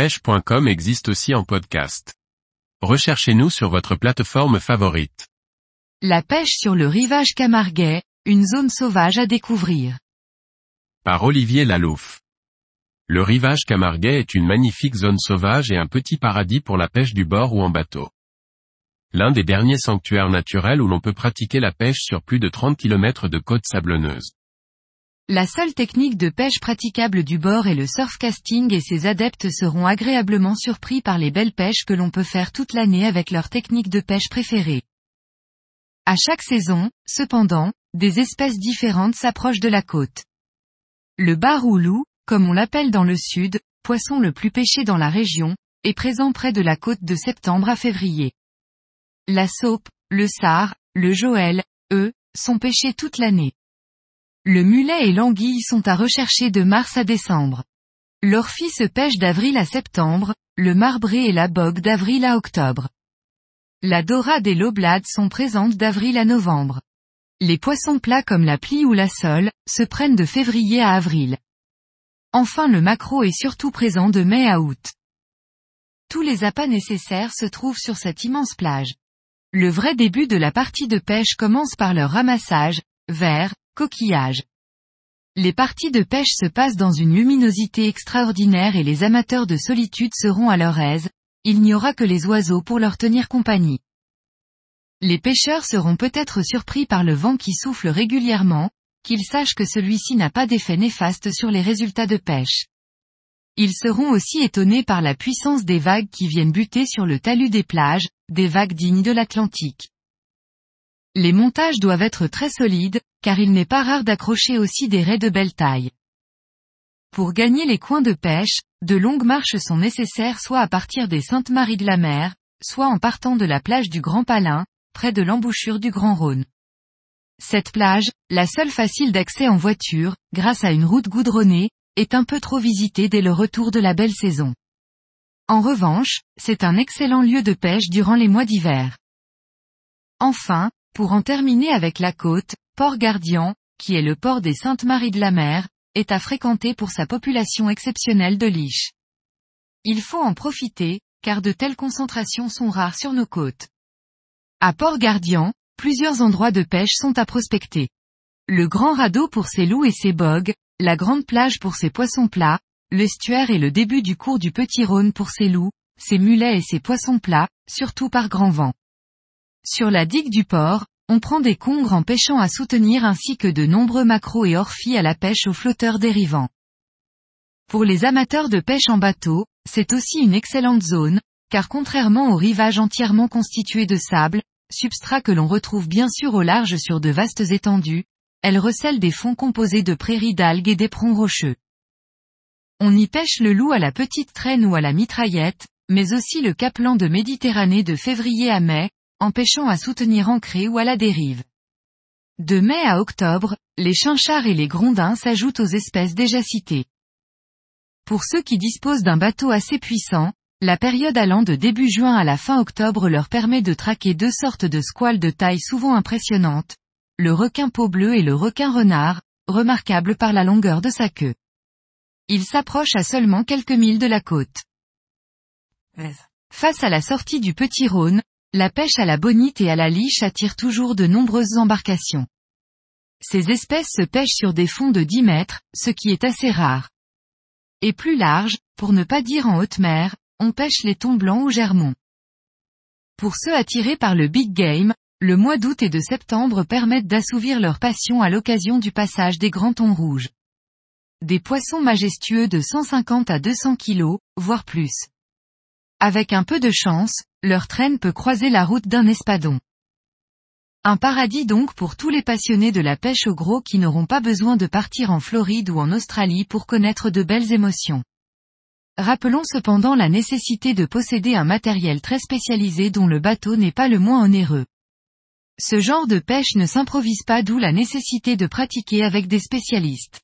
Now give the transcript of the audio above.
pêche.com existe aussi en podcast. Recherchez-nous sur votre plateforme favorite. La pêche sur le rivage Camarguais, une zone sauvage à découvrir. Par Olivier Lalouf. Le rivage Camarguais est une magnifique zone sauvage et un petit paradis pour la pêche du bord ou en bateau. L'un des derniers sanctuaires naturels où l'on peut pratiquer la pêche sur plus de 30 km de côtes sablonneuses. La seule technique de pêche praticable du bord est le surfcasting et ses adeptes seront agréablement surpris par les belles pêches que l'on peut faire toute l'année avec leur technique de pêche préférée. À chaque saison, cependant, des espèces différentes s'approchent de la côte. Le bar ou loup, comme on l'appelle dans le sud, poisson le plus pêché dans la région, est présent près de la côte de septembre à février. La saupe, le sard, le joël, eux, sont pêchés toute l'année. Le mulet et l'anguille sont à rechercher de mars à décembre. L'orphie se pêche d'avril à septembre, le marbré et la bogue d'avril à octobre. La dorade et l'oblade sont présentes d'avril à novembre. Les poissons plats comme la plie ou la sole, se prennent de février à avril. Enfin le maquereau est surtout présent de mai à août. Tous les appâts nécessaires se trouvent sur cette immense plage. Le vrai début de la partie de pêche commence par leur ramassage, vers, coquillages. Les parties de pêche se passent dans une luminosité extraordinaire et les amateurs de solitude seront à leur aise, il n'y aura que les oiseaux pour leur tenir compagnie. Les pêcheurs seront peut-être surpris par le vent qui souffle régulièrement, qu'ils sachent que celui-ci n'a pas d'effet néfaste sur les résultats de pêche. Ils seront aussi étonnés par la puissance des vagues qui viennent buter sur le talus des plages, des vagues dignes de l'Atlantique. Les montages doivent être très solides, car il n'est pas rare d'accrocher aussi des raies de belle taille. Pour gagner les coins de pêche, de longues marches sont nécessaires soit à partir des Saintes-Maries de la Mer, soit en partant de la plage du Grand Palin, près de l'embouchure du Grand Rhône. Cette plage, la seule facile d'accès en voiture, grâce à une route goudronnée, est un peu trop visitée dès le retour de la belle saison. En revanche, c'est un excellent lieu de pêche durant les mois d'hiver. Enfin, pour en terminer avec la côte, Port Gardian, qui est le port des Saintes-Maries de la Mer, est à fréquenter pour sa population exceptionnelle de liches. Il faut en profiter, car de telles concentrations sont rares sur nos côtes. À Port Gardian, plusieurs endroits de pêche sont à prospecter. Le Grand Radeau pour ses loups et ses bogues, la Grande Plage pour ses poissons plats, l'estuaire et le début du cours du Petit Rhône pour ses loups, ses mulets et ses poissons plats, surtout par grand vent. Sur la digue du port, on prend des congres en pêchant à soutenir ainsi que de nombreux maquereaux et orphies à la pêche aux flotteurs dérivants. Pour les amateurs de pêche en bateau, c'est aussi une excellente zone, car contrairement au rivage entièrement constitué de sable, substrat que l'on retrouve bien sûr au large sur de vastes étendues, elle recèle des fonds composés de prairies d'algues et d'éperons rocheux. On y pêche le loup à la petite traîne ou à la mitraillette, mais aussi le caplan de Méditerranée de février à mai, empêchant à soutenir ancré ou à la dérive. De mai à octobre, les chinchards et les grondins s'ajoutent aux espèces déjà citées. Pour ceux qui disposent d'un bateau assez puissant, la période allant de début juin à la fin octobre leur permet de traquer deux sortes de squales de taille souvent impressionnante, le requin peau bleue et le requin renard, remarquable par la longueur de sa queue. Il s'approche à seulement quelques milles de la côte. Face à la sortie du Petit Rhône, la pêche à la bonite et à la liche attire toujours de nombreuses embarcations. Ces espèces se pêchent sur des fonds de 10 mètres, ce qui est assez rare. Et plus large, pour ne pas dire en haute mer, on pêche les thons blancs ou germons. Pour ceux attirés par le big game, le mois d'août et de septembre permettent d'assouvir leur passion à l'occasion du passage des grands thons rouges. Des poissons majestueux de 150 à 200 kg, voire plus. Avec un peu de chance, leur traîne peut croiser la route d'un espadon. Un paradis donc pour tous les passionnés de la pêche au gros qui n'auront pas besoin de partir en Floride ou en Australie pour connaître de belles émotions. Rappelons cependant la nécessité de posséder un matériel très spécialisé dont le bateau n'est pas le moins onéreux. Ce genre de pêche ne s'improvise pas d'où la nécessité de pratiquer avec des spécialistes.